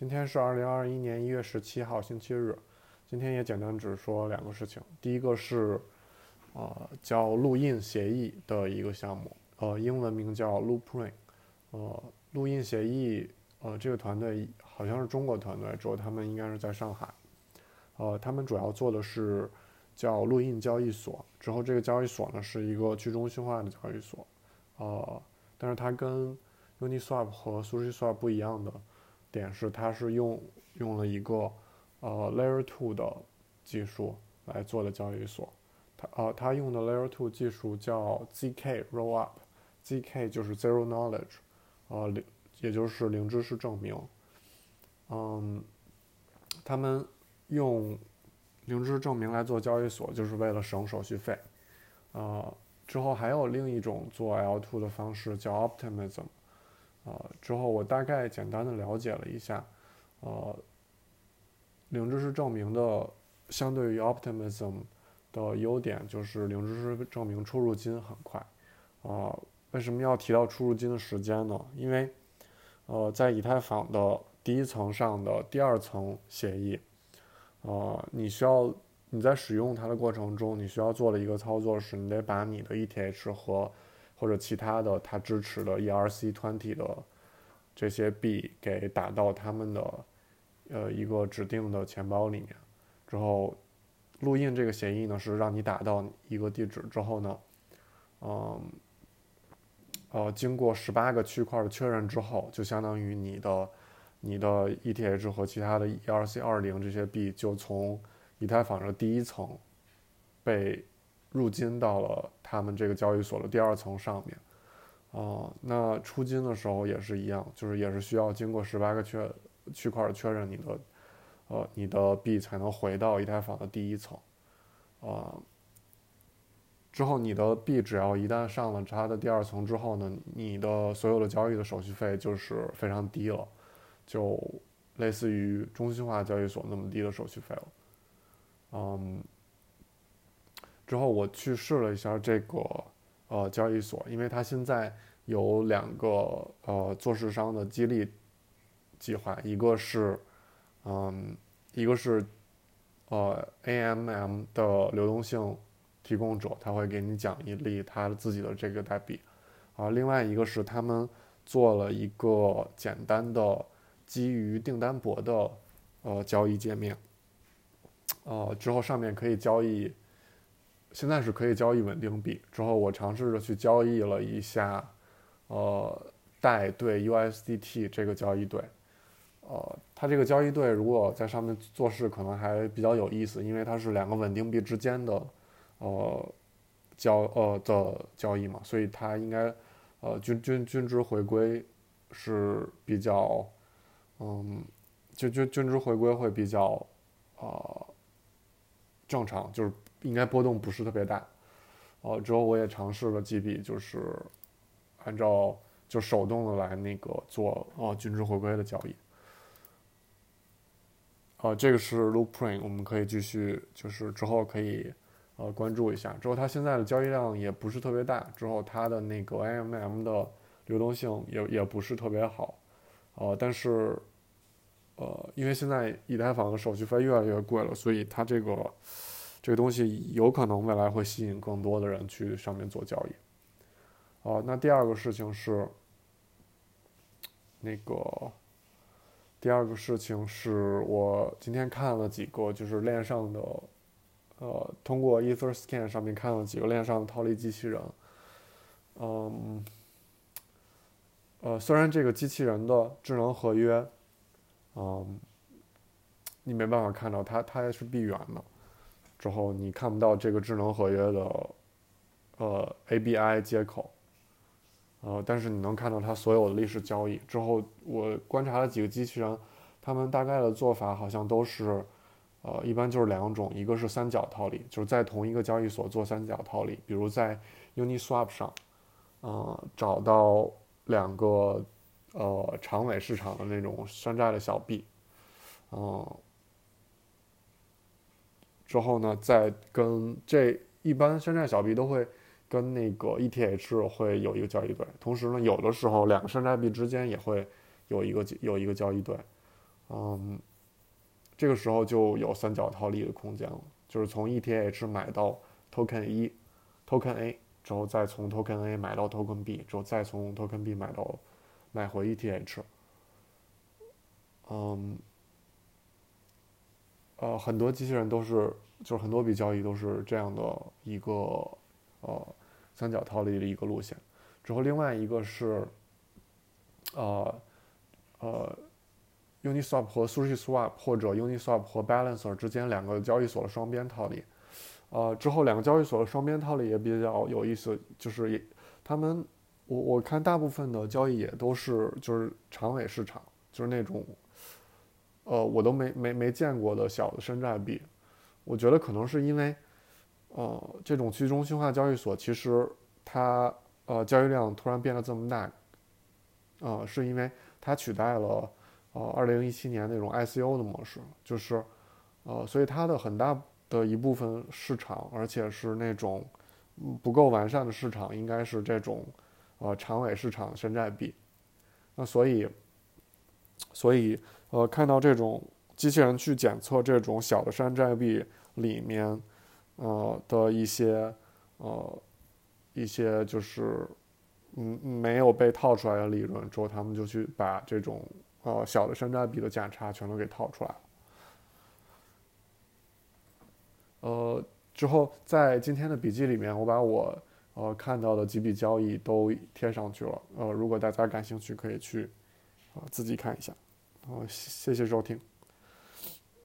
今天是二零二一年一月十七号，星期日。今天也简单只说两个事情。第一个是，呃，叫录印协议的一个项目，呃，英文名叫 Loopring。呃，录印协议，呃，这个团队好像是中国团队，之后他们应该是在上海。呃，他们主要做的是叫录印交易所。之后这个交易所呢是一个去中心化的交易所。呃，但是它跟 Uniswap 和 SushiSwap 不一样的点是，它是用用了一个。呃，Layer Two 的技术来做的交易所，它呃，它用的 Layer Two 技术叫 zk Rollup，zk 就是 Zero Knowledge，呃，零也就是零知识证明。嗯，他们用零知识证明来做交易所，就是为了省手续费。呃，之后还有另一种做 l to 的方式叫 Optimism，呃，之后我大概简单的了解了一下，呃。零知识证明的相对于 Optimism 的优点就是零知识证明出入金很快，啊，为什么要提到出入金的时间呢？因为，呃，在以太坊的第一层上的第二层协议，呃，你需要你在使用它的过程中，你需要做的一个操作是，你得把你的 ETH 和或者其他的它支持的 ERC20 的这些币给打到他们的。呃，一个指定的钱包里面，之后录印这个协议呢，是让你打到一个地址之后呢，嗯，呃，经过十八个区块的确认之后，就相当于你的你的 ETH 和其他的 ERC 二零这些币就从以太坊的第一层被入金到了他们这个交易所的第二层上面，啊，那出金的时候也是一样，就是也是需要经过十八个确。区块确认你的，呃，你的币才能回到以太坊的第一层，啊，之后你的币只要一旦上了它的第二层之后呢，你的所有的交易的手续费就是非常低了，就类似于中心化交易所那么低的手续费了，嗯，之后我去试了一下这个呃交易所，因为它现在有两个呃做市商的激励。计划一个是，嗯，一个是，呃，AMM 的流动性提供者，他会给你奖一粒他自己的这个代币，啊，另外一个是他们做了一个简单的基于订单簿的呃交易界面，呃，之后上面可以交易，现在是可以交易稳定币。之后我尝试着去交易了一下，呃，代对 USDT 这个交易对。呃，它这个交易对如果在上面做事，可能还比较有意思，因为它是两个稳定币之间的，呃，交呃的交易嘛，所以它应该，呃，均均均值回归是比较，嗯，均均均值回归会比较，呃，正常，就是应该波动不是特别大。呃，之后我也尝试了几笔，就是按照就手动的来那个做呃均值回归的交易。呃，这个是 Loopring，我们可以继续，就是之后可以呃关注一下。之后它现在的交易量也不是特别大，之后它的那个 AMM 的流动性也也不是特别好，呃，但是呃，因为现在以太坊的手续费越来越贵了，所以它这个这个东西有可能未来会吸引更多的人去上面做交易。哦，那第二个事情是那个。第二个事情是我今天看了几个，就是链上的，呃，通过 EtherScan 上面看了几个链上的套利机器人。嗯，呃，虽然这个机器人的智能合约，嗯，你没办法看到它，它也是闭源的，之后你看不到这个智能合约的，呃，ABI 接口。呃，但是你能看到它所有的历史交易之后，我观察了几个机器人，他们大概的做法好像都是，呃，一般就是两种，一个是三角套利，就是在同一个交易所做三角套利，比如在 Uniswap 上，呃，找到两个呃长尾市场的那种山寨的小币，嗯，之后呢，再跟这一般山寨小币都会。跟那个 ETH 会有一个交易对，同时呢，有的时候两个山寨币之间也会有一个有一个交易对，嗯，这个时候就有三角套利的空间了，就是从 ETH 买到 Token 一，Token A 之后再从 Token A 买到 Token B 之后再从 Token B 买到买回 ETH，嗯，呃，很多机器人都是，就是很多笔交易都是这样的一个呃三角套利的一个路线。之后另外一个是，呃呃，Uniswap 和 SushiSwap 或者 Uniswap 和 Balancer 之间两个交易所的双边套利。呃，之后两个交易所的双边套利也比较有意思，就是也他们我我看大部分的交易也都是就是长尾市场，就是那种。呃，我都没没没见过的小的山寨币，我觉得可能是因为，呃，这种去中心化交易所其实它呃交易量突然变得这么大，呃，是因为它取代了呃二零一七年那种 ICO 的模式，就是呃，所以它的很大的一部分市场，而且是那种不够完善的市场，应该是这种呃长尾市场山寨币，那所以所以。呃，看到这种机器人去检测这种小的山寨币里面，呃的一些呃一些就是嗯没有被套出来的利润之后，他们就去把这种呃小的山寨币的价差全都给套出来了。呃，之后在今天的笔记里面，我把我呃看到的几笔交易都贴上去了。呃，如果大家感兴趣，可以去啊自己看一下。好，谢谢收听。